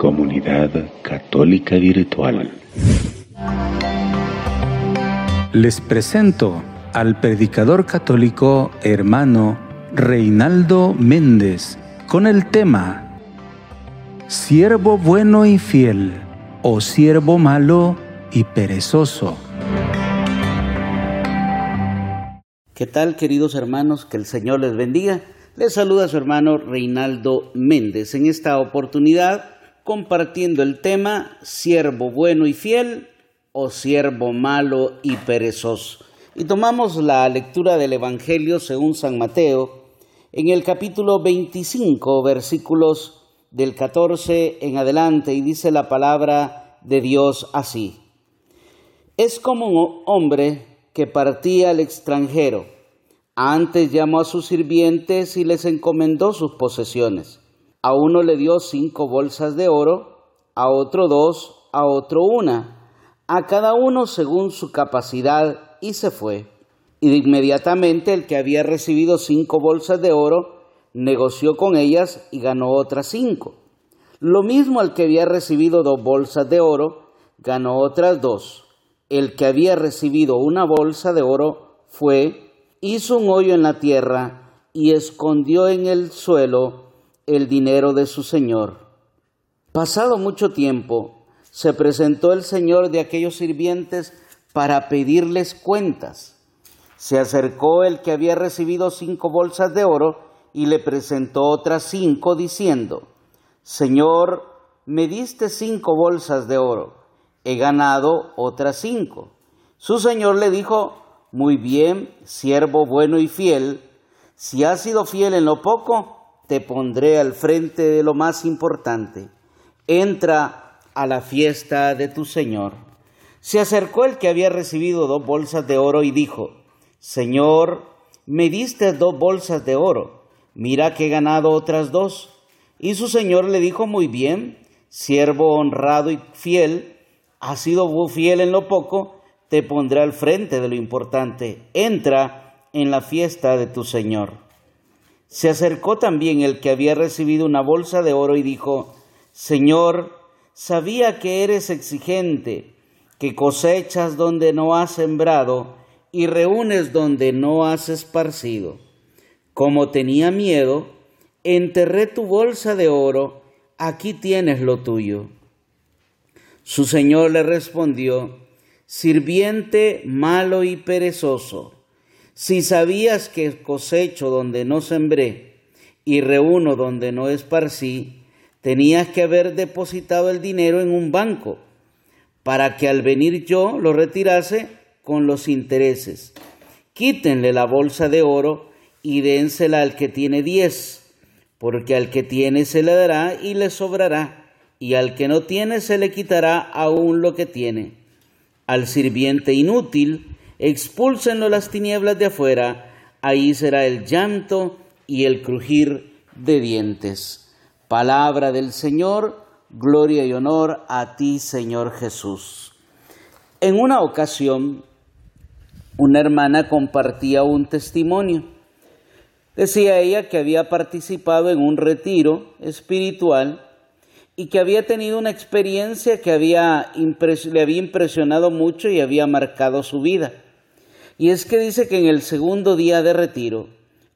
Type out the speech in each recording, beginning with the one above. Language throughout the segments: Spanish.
Comunidad Católica Virtual. Les presento al predicador católico hermano Reinaldo Méndez con el tema Siervo bueno y fiel o siervo malo y perezoso. ¿Qué tal queridos hermanos? Que el Señor les bendiga. Les saluda su hermano Reinaldo Méndez en esta oportunidad compartiendo el tema siervo bueno y fiel o siervo malo y perezoso. Y tomamos la lectura del Evangelio según San Mateo en el capítulo 25 versículos del 14 en adelante y dice la palabra de Dios así. Es como un hombre que partía al extranjero. Antes llamó a sus sirvientes y les encomendó sus posesiones. A uno le dio cinco bolsas de oro, a otro dos, a otro una, a cada uno según su capacidad, y se fue. Y inmediatamente el que había recibido cinco bolsas de oro negoció con ellas y ganó otras cinco. Lo mismo el que había recibido dos bolsas de oro ganó otras dos el que había recibido una bolsa de oro fue, hizo un hoyo en la tierra y escondió en el suelo el dinero de su señor. Pasado mucho tiempo, se presentó el señor de aquellos sirvientes para pedirles cuentas. Se acercó el que había recibido cinco bolsas de oro y le presentó otras cinco, diciendo, Señor, me diste cinco bolsas de oro he ganado otras cinco. Su señor le dijo, muy bien, siervo bueno y fiel, si has sido fiel en lo poco, te pondré al frente de lo más importante. Entra a la fiesta de tu señor. Se acercó el que había recibido dos bolsas de oro y dijo, Señor, me diste dos bolsas de oro, mira que he ganado otras dos. Y su señor le dijo, muy bien, siervo honrado y fiel, has sido fiel en lo poco, te pondré al frente de lo importante. Entra en la fiesta de tu Señor. Se acercó también el que había recibido una bolsa de oro y dijo, Señor, sabía que eres exigente, que cosechas donde no has sembrado y reúnes donde no has esparcido. Como tenía miedo, enterré tu bolsa de oro, aquí tienes lo tuyo. Su señor le respondió, Sirviente malo y perezoso, si sabías que cosecho donde no sembré y reúno donde no esparcí, tenías que haber depositado el dinero en un banco, para que al venir yo lo retirase con los intereses. Quítenle la bolsa de oro y dénsela al que tiene diez, porque al que tiene se le dará y le sobrará y al que no tiene se le quitará aún lo que tiene. Al sirviente inútil, expúlsenlo las tinieblas de afuera, ahí será el llanto y el crujir de dientes. Palabra del Señor, gloria y honor a ti, Señor Jesús. En una ocasión, una hermana compartía un testimonio. Decía ella que había participado en un retiro espiritual y que había tenido una experiencia que había le había impresionado mucho y había marcado su vida. Y es que dice que en el segundo día de retiro,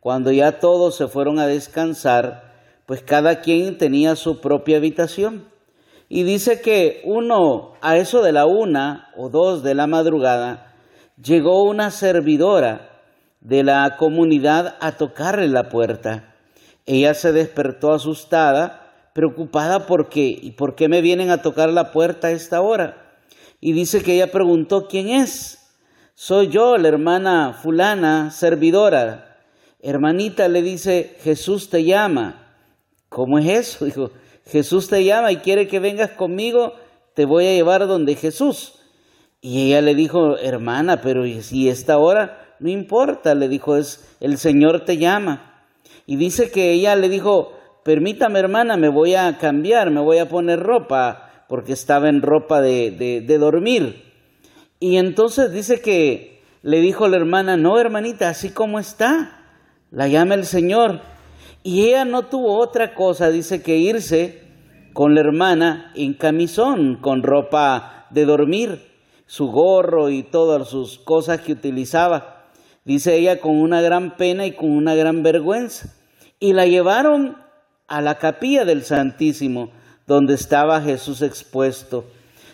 cuando ya todos se fueron a descansar, pues cada quien tenía su propia habitación. Y dice que uno, a eso de la una o dos de la madrugada, llegó una servidora de la comunidad a tocarle la puerta. Ella se despertó asustada preocupada porque, ¿y por qué me vienen a tocar la puerta a esta hora? Y dice que ella preguntó, ¿quién es? Soy yo, la hermana fulana, servidora. Hermanita le dice, Jesús te llama. ¿Cómo es eso? Dijo, Jesús te llama y quiere que vengas conmigo, te voy a llevar donde Jesús. Y ella le dijo, hermana, pero si esta hora, no importa, le dijo, es el Señor te llama. Y dice que ella le dijo, permítame hermana, me voy a cambiar, me voy a poner ropa, porque estaba en ropa de, de, dormir. Y entonces dice que le dijo la hermana, no hermanita, así como está, la llama el Señor. Y ella no tuvo otra cosa, dice que irse con la hermana en camisón, con ropa de dormir, su gorro y todas sus cosas que utilizaba. Dice ella con una gran pena y con una gran vergüenza. Y la llevaron a la capilla del Santísimo, donde estaba Jesús expuesto.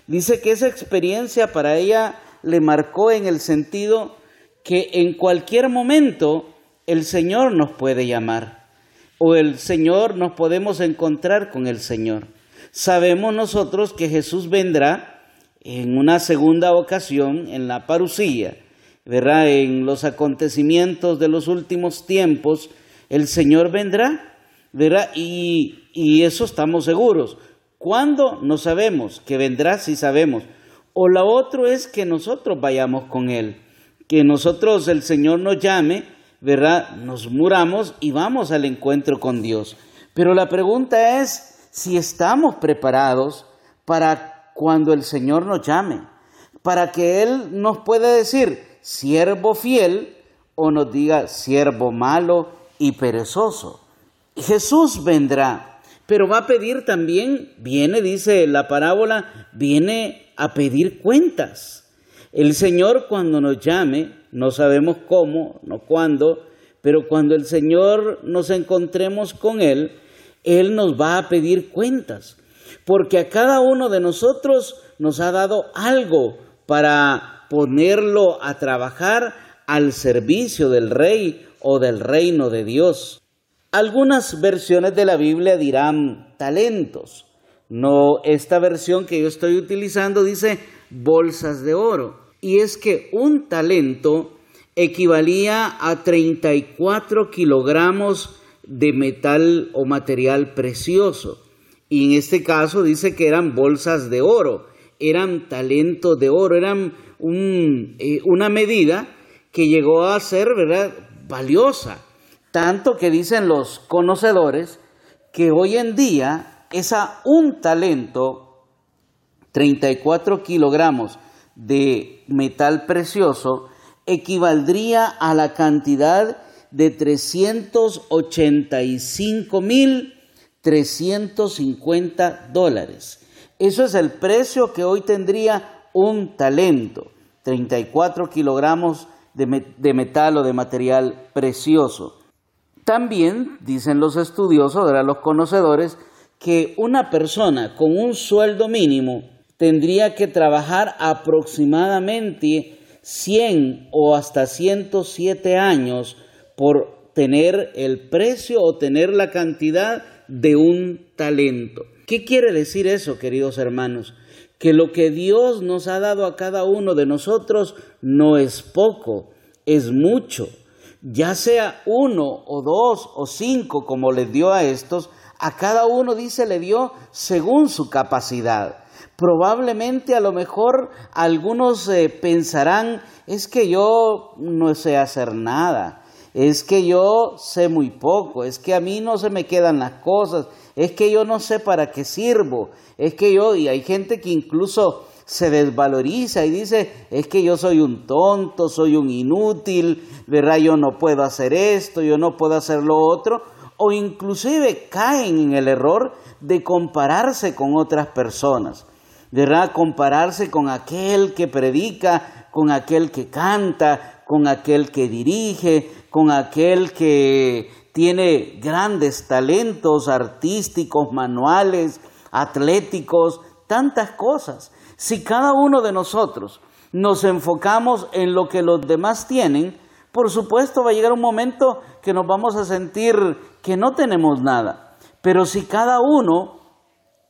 Dice que esa experiencia para ella le marcó en el sentido que en cualquier momento el Señor nos puede llamar o el Señor nos podemos encontrar con el Señor. Sabemos nosotros que Jesús vendrá en una segunda ocasión en la parucía, ¿verdad? En los acontecimientos de los últimos tiempos, el Señor vendrá, ¿verdad? Y, y eso estamos seguros. ¿Cuándo? No sabemos, que vendrá si sabemos. O la otra es que nosotros vayamos con Él, que nosotros el Señor nos llame, ¿verdad? Nos muramos y vamos al encuentro con Dios. Pero la pregunta es si estamos preparados para cuando el Señor nos llame, para que Él nos pueda decir, siervo fiel, o nos diga, siervo malo y perezoso. Jesús vendrá pero va a pedir también, viene, dice la parábola, viene a pedir cuentas. El Señor cuando nos llame, no sabemos cómo, no cuándo, pero cuando el Señor nos encontremos con Él, Él nos va a pedir cuentas. Porque a cada uno de nosotros nos ha dado algo para ponerlo a trabajar al servicio del Rey o del reino de Dios. Algunas versiones de la Biblia dirán talentos. No, esta versión que yo estoy utilizando dice bolsas de oro. Y es que un talento equivalía a 34 kilogramos de metal o material precioso. Y en este caso dice que eran bolsas de oro, eran talentos de oro, eran eh, una medida que llegó a ser ¿verdad? valiosa. Tanto que dicen los conocedores que hoy en día esa un talento, 34 kilogramos de metal precioso, equivaldría a la cantidad de 385 mil 350 dólares. Eso es el precio que hoy tendría un talento, 34 kilogramos de metal o de material precioso. También dicen los estudiosos, los conocedores, que una persona con un sueldo mínimo tendría que trabajar aproximadamente 100 o hasta 107 años por tener el precio o tener la cantidad de un talento. ¿Qué quiere decir eso, queridos hermanos? Que lo que Dios nos ha dado a cada uno de nosotros no es poco, es mucho ya sea uno o dos o cinco como les dio a estos, a cada uno dice le dio según su capacidad. Probablemente a lo mejor algunos eh, pensarán, es que yo no sé hacer nada, es que yo sé muy poco, es que a mí no se me quedan las cosas, es que yo no sé para qué sirvo, es que yo, y hay gente que incluso se desvaloriza y dice, es que yo soy un tonto, soy un inútil, ¿verdad? Yo no puedo hacer esto, yo no puedo hacer lo otro, o inclusive caen en el error de compararse con otras personas, ¿verdad? Compararse con aquel que predica, con aquel que canta, con aquel que dirige, con aquel que tiene grandes talentos artísticos, manuales, atléticos, tantas cosas. Si cada uno de nosotros nos enfocamos en lo que los demás tienen, por supuesto va a llegar un momento que nos vamos a sentir que no tenemos nada. Pero si cada uno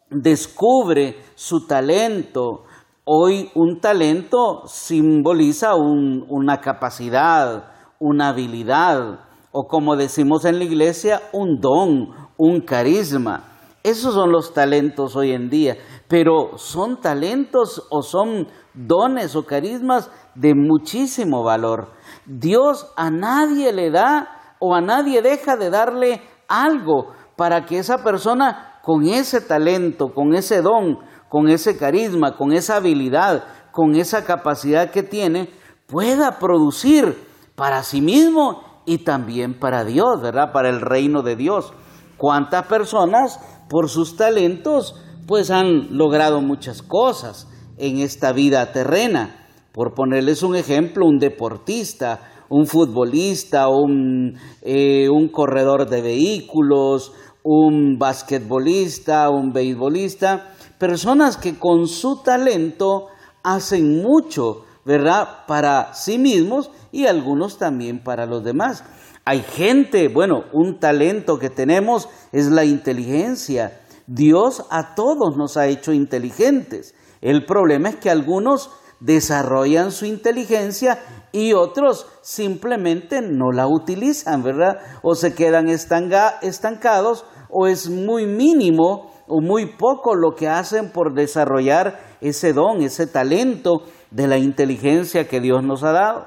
descubre su talento, hoy un talento simboliza una capacidad, una habilidad, o como decimos en la iglesia, un don, un carisma. Esos son los talentos hoy en día pero son talentos o son dones o carismas de muchísimo valor. Dios a nadie le da o a nadie deja de darle algo para que esa persona con ese talento, con ese don, con ese carisma, con esa habilidad, con esa capacidad que tiene, pueda producir para sí mismo y también para Dios, ¿verdad? Para el reino de Dios. ¿Cuántas personas por sus talentos pues han logrado muchas cosas en esta vida terrena? Por ponerles un ejemplo, un deportista, un futbolista, un, eh, un corredor de vehículos, un basquetbolista, un beisbolista, personas que con su talento hacen mucho, ¿verdad? Para sí mismos y algunos también para los demás. Hay gente, bueno, un talento que tenemos es la inteligencia. Dios a todos nos ha hecho inteligentes. El problema es que algunos desarrollan su inteligencia y otros simplemente no la utilizan, ¿verdad? O se quedan estancados o es muy mínimo o muy poco lo que hacen por desarrollar ese don, ese talento de la inteligencia que Dios nos ha dado.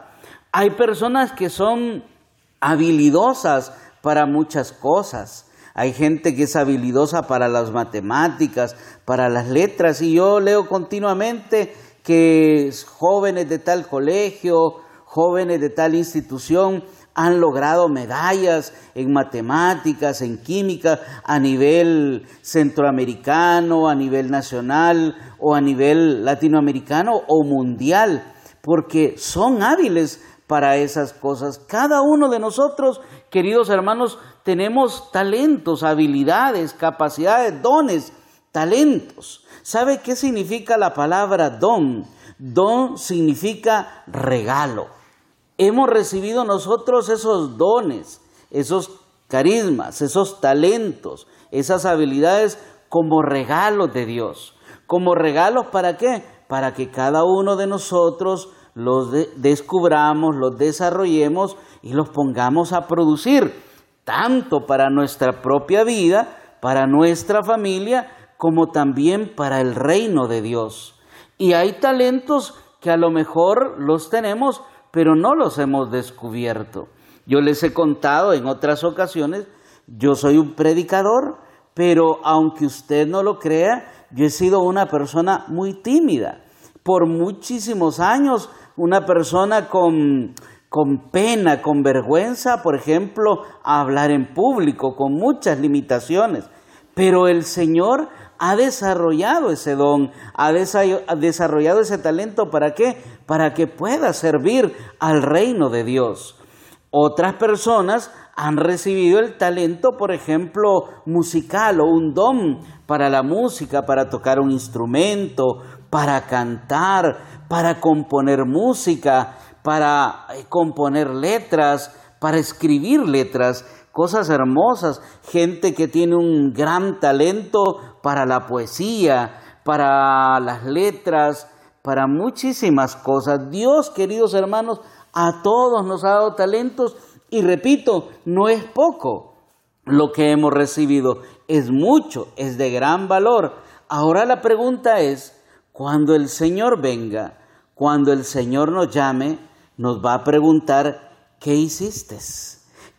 Hay personas que son habilidosas para muchas cosas. Hay gente que es habilidosa para las matemáticas, para las letras, y yo leo continuamente que jóvenes de tal colegio, jóvenes de tal institución han logrado medallas en matemáticas, en química, a nivel centroamericano, a nivel nacional o a nivel latinoamericano o mundial, porque son hábiles para esas cosas. Cada uno de nosotros, queridos hermanos, tenemos talentos, habilidades, capacidades, dones, talentos. ¿Sabe qué significa la palabra don? Don significa regalo. Hemos recibido nosotros esos dones, esos carismas, esos talentos, esas habilidades como regalos de Dios. ¿Como regalos para qué? Para que cada uno de nosotros los descubramos, los desarrollemos y los pongamos a producir, tanto para nuestra propia vida, para nuestra familia, como también para el reino de Dios. Y hay talentos que a lo mejor los tenemos, pero no los hemos descubierto. Yo les he contado en otras ocasiones, yo soy un predicador, pero aunque usted no lo crea, yo he sido una persona muy tímida. Por muchísimos años, una persona con, con pena, con vergüenza, por ejemplo, a hablar en público, con muchas limitaciones. Pero el Señor ha desarrollado ese don, ha desarrollado ese talento, ¿para qué? Para que pueda servir al reino de Dios. Otras personas han recibido el talento, por ejemplo, musical o un don para la música, para tocar un instrumento, para cantar, para componer música, para eh, componer letras, para escribir letras cosas hermosas, gente que tiene un gran talento para la poesía, para las letras, para muchísimas cosas. Dios, queridos hermanos, a todos nos ha dado talentos y repito, no es poco lo que hemos recibido, es mucho, es de gran valor. Ahora la pregunta es, cuando el Señor venga, cuando el Señor nos llame, nos va a preguntar, ¿qué hiciste?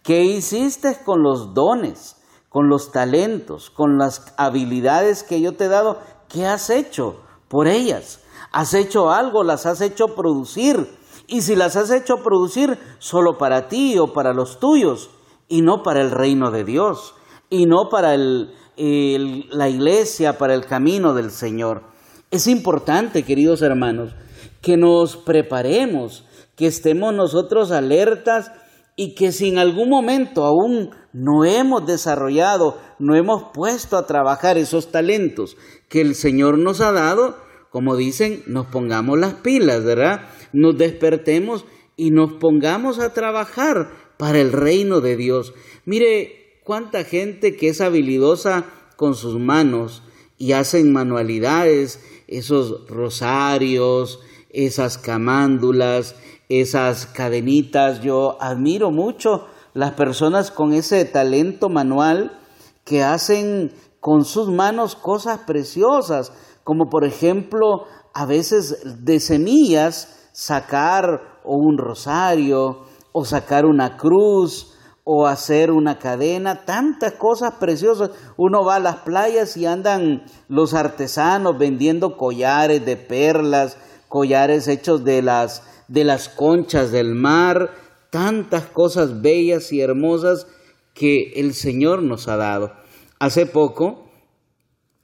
¿Qué hiciste con los dones, con los talentos, con las habilidades que yo te he dado? ¿Qué has hecho por ellas? ¿Has hecho algo? ¿Las has hecho producir? Y si las has hecho producir solo para ti o para los tuyos y no para el reino de Dios y no para la iglesia, para el camino del Señor. Es importante, queridos hermanos, que nos preparemos, que estemos nosotros alertas y que si en algún momento aún no hemos desarrollado, no hemos puesto a trabajar esos talentos que el Señor nos ha dado, como dicen, nos pongamos las pilas, ¿verdad? Nos despertemos y nos pongamos a trabajar para el reino de Dios. Mire cuánta gente que es habilidosa con sus manos y hacen manualidades, esos rosarios, esas camándulas, esas cadenitas. Yo admiro mucho las personas con ese talento manual que hacen con sus manos cosas preciosas, como por ejemplo a veces de semillas sacar o un rosario o sacar una cruz o hacer una cadena, tantas cosas preciosas. Uno va a las playas y andan los artesanos vendiendo collares de perlas, collares hechos de las de las conchas del mar, tantas cosas bellas y hermosas que el Señor nos ha dado. Hace poco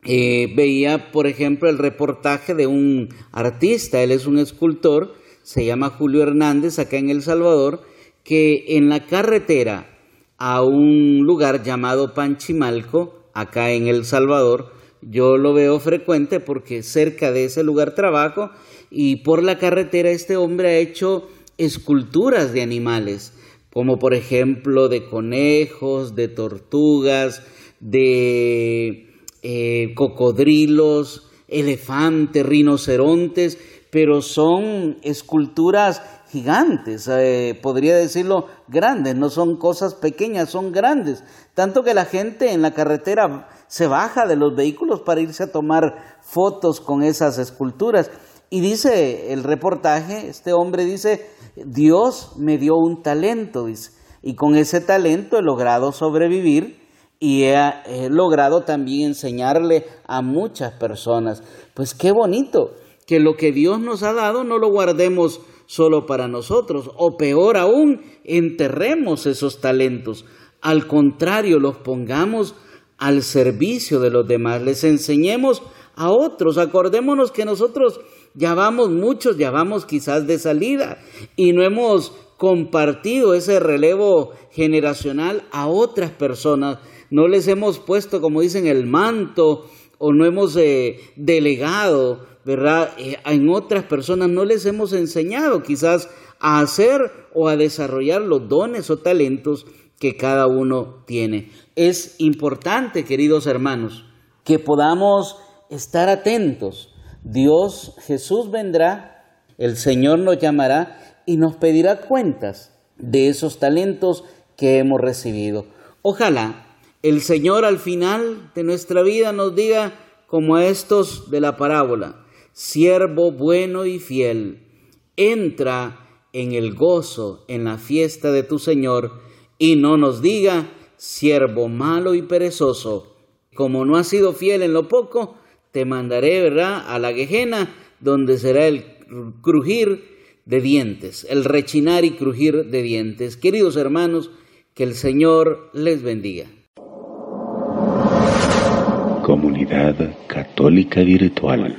eh, veía, por ejemplo, el reportaje de un artista, él es un escultor, se llama Julio Hernández, acá en El Salvador, que en la carretera a un lugar llamado Panchimalco, acá en El Salvador, yo lo veo frecuente porque cerca de ese lugar trabajo y por la carretera este hombre ha hecho esculturas de animales, como por ejemplo de conejos, de tortugas, de eh, cocodrilos, elefantes, rinocerontes, pero son esculturas gigantes, eh, podría decirlo grandes, no son cosas pequeñas, son grandes, tanto que la gente en la carretera se baja de los vehículos para irse a tomar fotos con esas esculturas. Y dice el reportaje, este hombre dice, Dios me dio un talento, y con ese talento he logrado sobrevivir y he, logrado también enseñarle a muchas personas. Pues qué bonito que lo que Dios nos ha dado no lo guardemos solo para nosotros, o peor aún, enterremos esos talentos. Al contrario, los pongamos al servicio de los demás, les enseñemos a otros. Acordémonos que nosotros ya vamos muchos, ya vamos quizás de salida y no hemos compartido ese relevo generacional a otras personas. No les hemos puesto, como dicen, el manto o no hemos eh, delegado, ¿verdad? Eh, en otras personas no les hemos enseñado quizás a hacer o a desarrollar los dones o talentos que cada uno tiene. Es importante, queridos hermanos, que podamos estar atentos. Dios, Jesús vendrá, el Señor nos llamará y nos pedirá cuentas de esos talentos que hemos recibido. Ojalá el Señor al final de nuestra vida nos diga, como a estos de la parábola, siervo bueno y fiel, entra en el gozo, en la fiesta de tu Señor, y no nos diga, siervo malo y perezoso, como no has sido fiel en lo poco, te mandaré, ¿verdad?, a la Gejena, donde será el crujir de dientes, el rechinar y crujir de dientes. Queridos hermanos, que el Señor les bendiga. Comunidad Católica Virtual.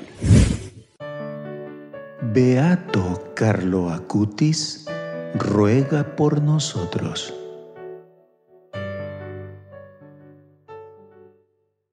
Beato Carlo Acutis ruega por nosotros.